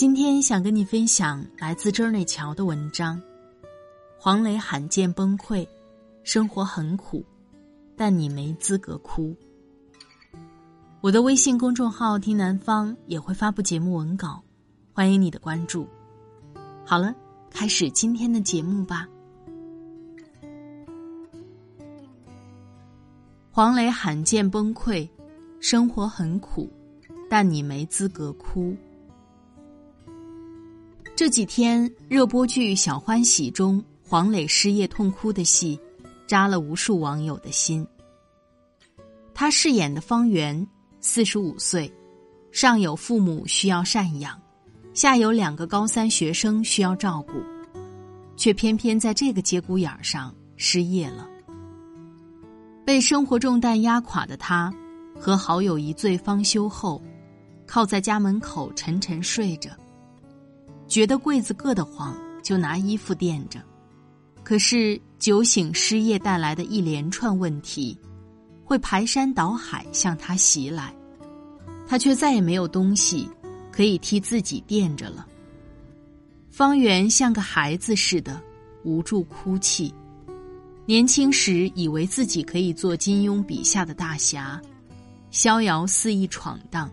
今天想跟你分享来自周内桥的文章。黄磊罕见崩溃，生活很苦，但你没资格哭。我的微信公众号“听南方”也会发布节目文稿，欢迎你的关注。好了，开始今天的节目吧。黄磊罕见崩溃，生活很苦，但你没资格哭。这几天热播剧《小欢喜》中黄磊失业痛哭的戏，扎了无数网友的心。他饰演的方圆四十五岁，上有父母需要赡养，下有两个高三学生需要照顾，却偏偏在这个节骨眼儿上失业了。被生活重担压垮的他，和好友一醉方休后，靠在家门口沉沉睡着。觉得柜子硌得慌，就拿衣服垫着。可是酒醒失业带来的一连串问题，会排山倒海向他袭来，他却再也没有东西可以替自己垫着了。方圆像个孩子似的无助哭泣。年轻时以为自己可以做金庸笔下的大侠，逍遥肆意闯荡，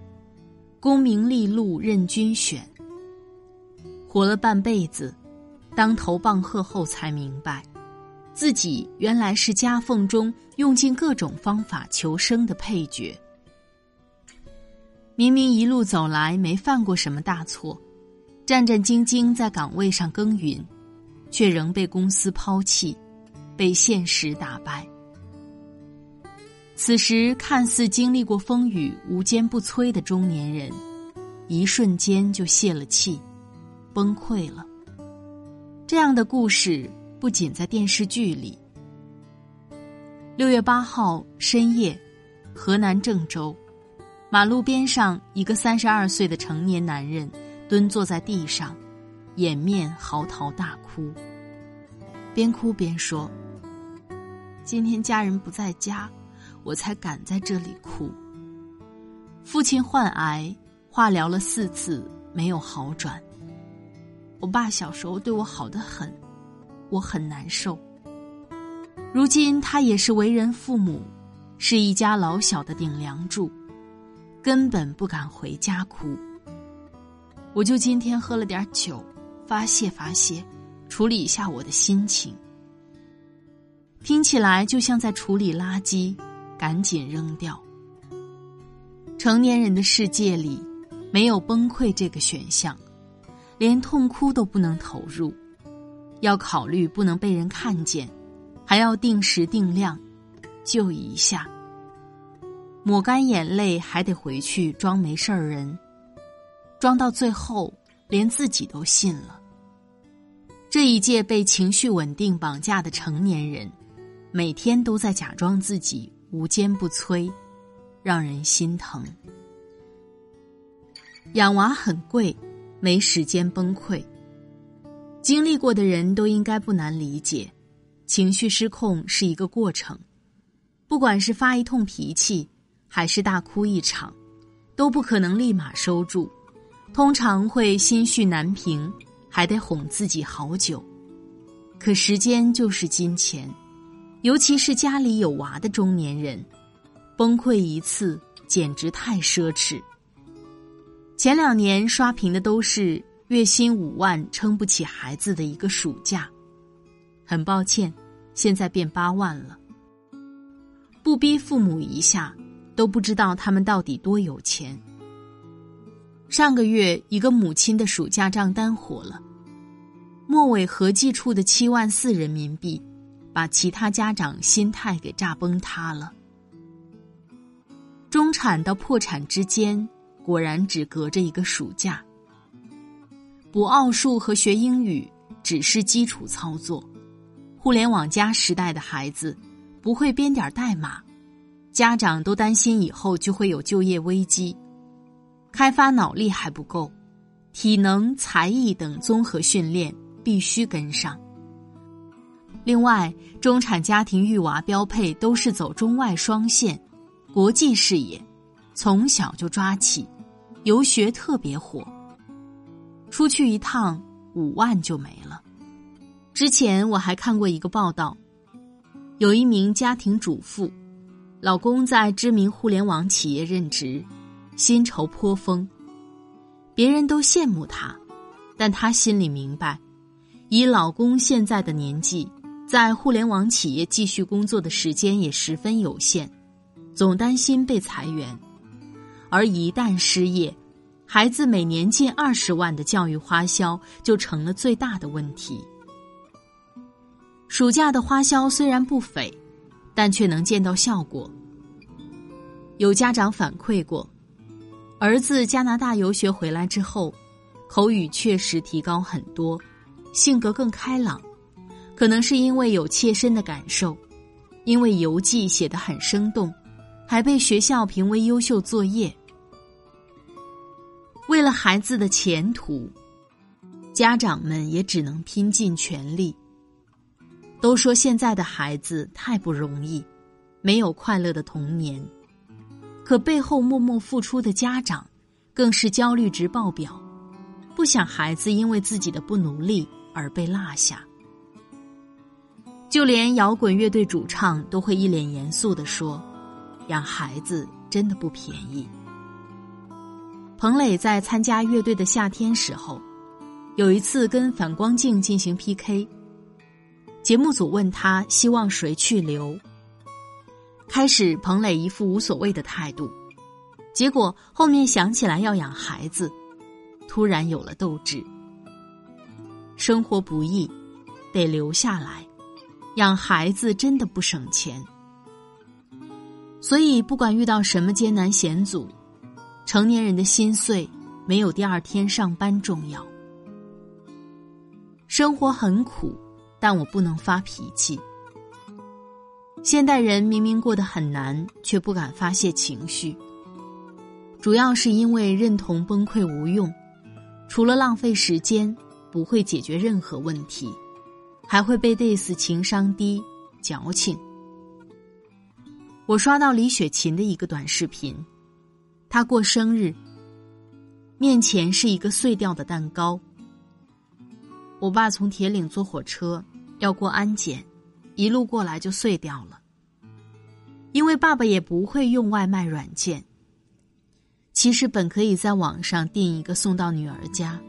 功名利禄任君选。活了半辈子，当头棒喝后才明白，自己原来是夹缝中用尽各种方法求生的配角。明明一路走来没犯过什么大错，战战兢兢在岗位上耕耘，却仍被公司抛弃，被现实打败。此时看似经历过风雨、无坚不摧的中年人，一瞬间就泄了气。崩溃了。这样的故事不仅在电视剧里。六月八号深夜，河南郑州，马路边上，一个三十二岁的成年男人蹲坐在地上，掩面嚎啕大哭，边哭边说：“今天家人不在家，我才敢在这里哭。父亲患癌，化疗了四次，没有好转。”我爸小时候对我好的很，我很难受。如今他也是为人父母，是一家老小的顶梁柱，根本不敢回家哭。我就今天喝了点酒，发泄发泄，处理一下我的心情。听起来就像在处理垃圾，赶紧扔掉。成年人的世界里，没有崩溃这个选项。连痛哭都不能投入，要考虑不能被人看见，还要定时定量，就一下，抹干眼泪，还得回去装没事儿人，装到最后连自己都信了。这一届被情绪稳定绑架的成年人，每天都在假装自己无坚不摧，让人心疼。养娃很贵。没时间崩溃。经历过的人都应该不难理解，情绪失控是一个过程，不管是发一通脾气，还是大哭一场，都不可能立马收住，通常会心绪难平，还得哄自己好久。可时间就是金钱，尤其是家里有娃的中年人，崩溃一次简直太奢侈。前两年刷屏的都是月薪五万撑不起孩子的一个暑假。很抱歉，现在变八万了。不逼父母一下，都不知道他们到底多有钱。上个月，一个母亲的暑假账单火了，末尾合计出的七万四人民币，把其他家长心态给炸崩塌了。中产到破产之间，果然只隔着一个暑假。补奥数和学英语只是基础操作。互联网加时代的孩子不会编点代码，家长都担心以后就会有就业危机。开发脑力还不够，体能、才艺等综合训练必须跟上。另外，中产家庭育娃标配都是走中外双线。国际视野，从小就抓起，游学特别火。出去一趟五万就没了。之前我还看过一个报道，有一名家庭主妇，老公在知名互联网企业任职，薪酬颇丰，别人都羡慕她，但她心里明白，以老公现在的年纪，在互联网企业继续工作的时间也十分有限。总担心被裁员，而一旦失业，孩子每年近二十万的教育花销就成了最大的问题。暑假的花销虽然不菲，但却能见到效果。有家长反馈过，儿子加拿大游学回来之后，口语确实提高很多，性格更开朗，可能是因为有切身的感受，因为游记写得很生动。还被学校评为优秀作业。为了孩子的前途，家长们也只能拼尽全力。都说现在的孩子太不容易，没有快乐的童年，可背后默默付出的家长，更是焦虑值爆表，不想孩子因为自己的不努力而被落下。就连摇滚乐队主唱都会一脸严肃的说。养孩子真的不便宜。彭磊在参加乐队的夏天时候，有一次跟反光镜进行 PK。节目组问他希望谁去留。开始彭磊一副无所谓的态度，结果后面想起来要养孩子，突然有了斗志。生活不易，得留下来，养孩子真的不省钱。所以，不管遇到什么艰难险阻，成年人的心碎没有第二天上班重要。生活很苦，但我不能发脾气。现代人明明过得很难，却不敢发泄情绪，主要是因为认同崩溃无用，除了浪费时间，不会解决任何问题，还会被 diss 情商低、矫情。我刷到李雪琴的一个短视频，他过生日，面前是一个碎掉的蛋糕。我爸从铁岭坐火车要过安检，一路过来就碎掉了。因为爸爸也不会用外卖软件。其实本可以在网上订一个送到女儿家。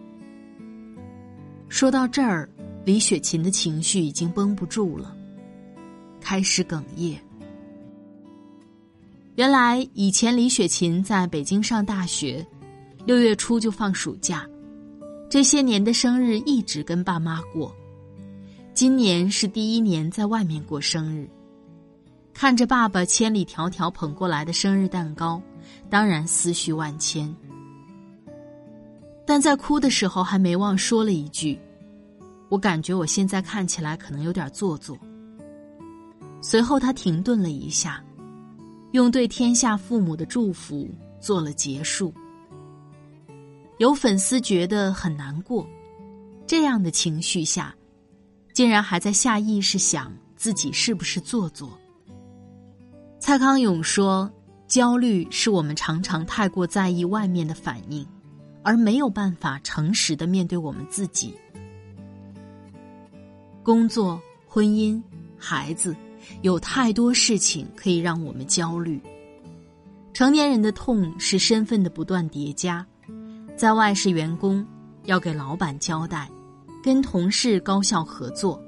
说到这儿，李雪琴的情绪已经绷不住了，开始哽咽。原来以前李雪琴在北京上大学，六月初就放暑假，这些年的生日一直跟爸妈过。今年是第一年在外面过生日，看着爸爸千里迢迢捧过来的生日蛋糕，当然思绪万千。但在哭的时候还没忘说了一句：“我感觉我现在看起来可能有点做作。”随后他停顿了一下。用对天下父母的祝福做了结束。有粉丝觉得很难过，这样的情绪下，竟然还在下意识想自己是不是做作。蔡康永说：“焦虑是我们常常太过在意外面的反应，而没有办法诚实的面对我们自己。工作、婚姻、孩子。”有太多事情可以让我们焦虑。成年人的痛是身份的不断叠加，在外是员工，要给老板交代，跟同事高效合作，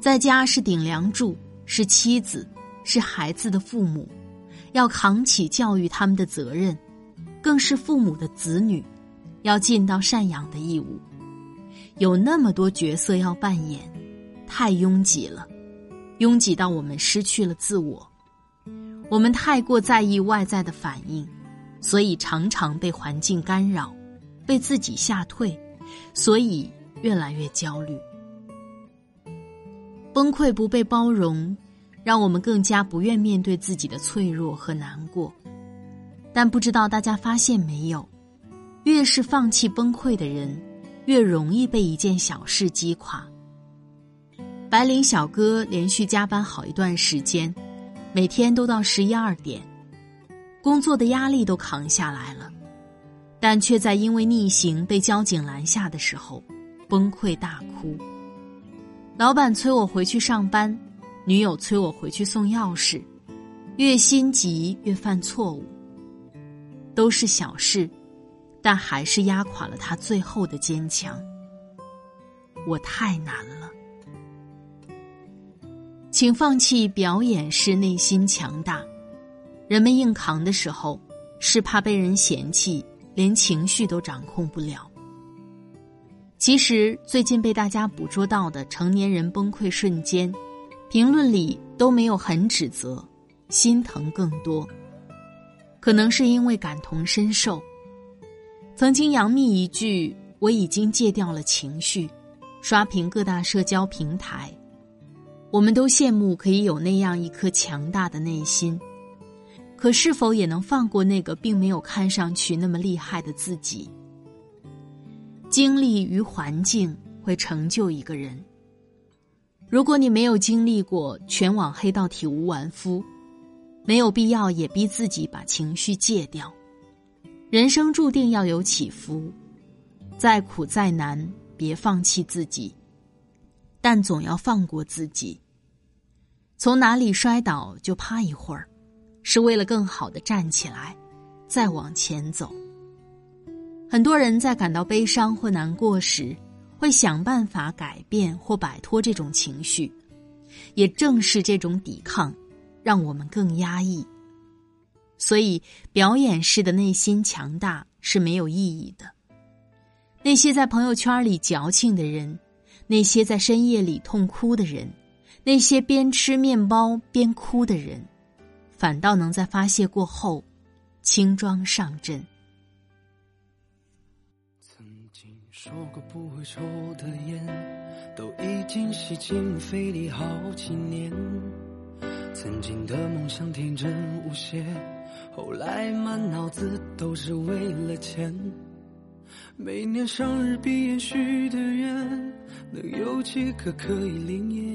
在家是顶梁柱，是妻子，是孩子的父母，要扛起教育他们的责任，更是父母的子女，要尽到赡养的义务。有那么多角色要扮演，太拥挤了，拥挤到我们失去了自我。我们太过在意外在的反应，所以常常被环境干扰，被自己吓退，所以越来越焦虑。崩溃不被包容，让我们更加不愿面对自己的脆弱和难过。但不知道大家发现没有，越是放弃崩溃的人。越容易被一件小事击垮。白领小哥连续加班好一段时间，每天都到十一二点，工作的压力都扛下来了，但却在因为逆行被交警拦下的时候，崩溃大哭。老板催我回去上班，女友催我回去送钥匙，越心急越犯错误，都是小事。但还是压垮了他最后的坚强。我太难了，请放弃表演式内心强大。人们硬扛的时候，是怕被人嫌弃，连情绪都掌控不了。其实最近被大家捕捉到的成年人崩溃瞬间，评论里都没有很指责，心疼更多。可能是因为感同身受。曾经杨幂一句“我已经戒掉了情绪”，刷屏各大社交平台。我们都羡慕可以有那样一颗强大的内心，可是否也能放过那个并没有看上去那么厉害的自己？经历与环境会成就一个人。如果你没有经历过全网黑到体无完肤，没有必要也逼自己把情绪戒掉。人生注定要有起伏，再苦再难，别放弃自己，但总要放过自己。从哪里摔倒就趴一会儿，是为了更好的站起来，再往前走。很多人在感到悲伤或难过时，会想办法改变或摆脱这种情绪，也正是这种抵抗，让我们更压抑。所以，表演式的内心强大是没有意义的。那些在朋友圈里矫情的人，那些在深夜里痛哭的人，那些边吃面包边哭的人，反倒能在发泄过后，轻装上阵。曾经说过不会抽的烟，都已经吸进肺里好几年。曾经的梦想天真无邪。后来满脑子都是为了钱，每年生日闭眼许的愿，能有几个可以灵验？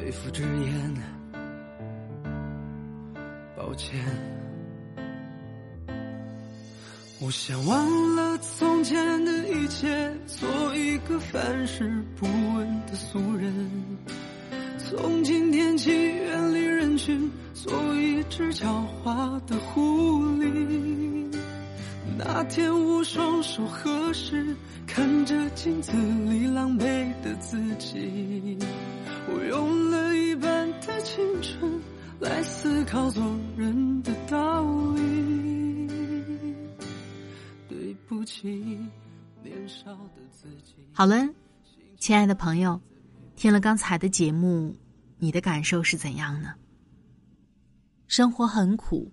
肺腑之言，抱歉。我想忘了从前的一切，做一个凡事不问的俗人。从今天起，远离人群，做一只狡猾的狐狸。那天我双手合十，看着镜子里狼狈的自己，我用了一半的青春来思考做人的道理。对不起，年少的自己。好了，亲爱的朋友。听了刚才的节目，你的感受是怎样呢？生活很苦，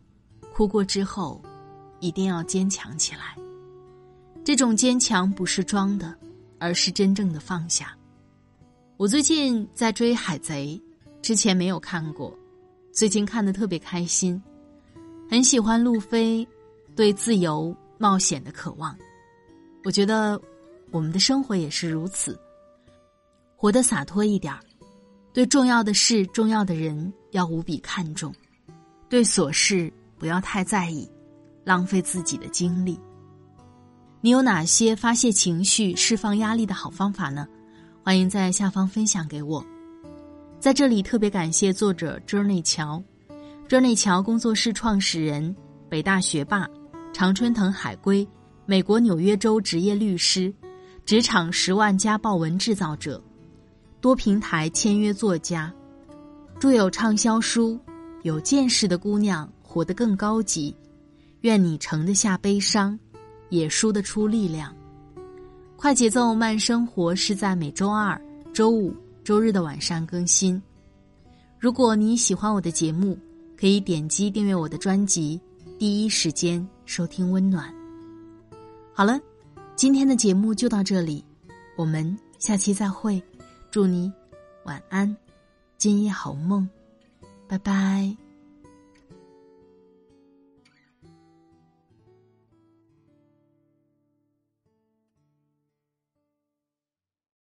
哭过之后，一定要坚强起来。这种坚强不是装的，而是真正的放下。我最近在追《海贼》，之前没有看过，最近看的特别开心，很喜欢路飞对自由冒险的渴望。我觉得我们的生活也是如此，活得洒脱一点儿，对重要的事、重要的人要无比看重，对琐事不要太在意，浪费自己的精力。你有哪些发泄情绪、释放压力的好方法呢？欢迎在下方分享给我。在这里特别感谢作者 Journey 乔，Journey 乔工作室创始人，北大学霸，常春藤海归，美国纽约州职业律师，职场十万家爆文制造者，多平台签约作家，著有畅销书《有见识的姑娘活得更高级》，愿你盛得下悲伤。也输得出力量。快节奏慢生活是在每周二、周五、周日的晚上更新。如果你喜欢我的节目，可以点击订阅我的专辑，第一时间收听温暖。好了，今天的节目就到这里，我们下期再会。祝你晚安，今夜好梦，拜拜。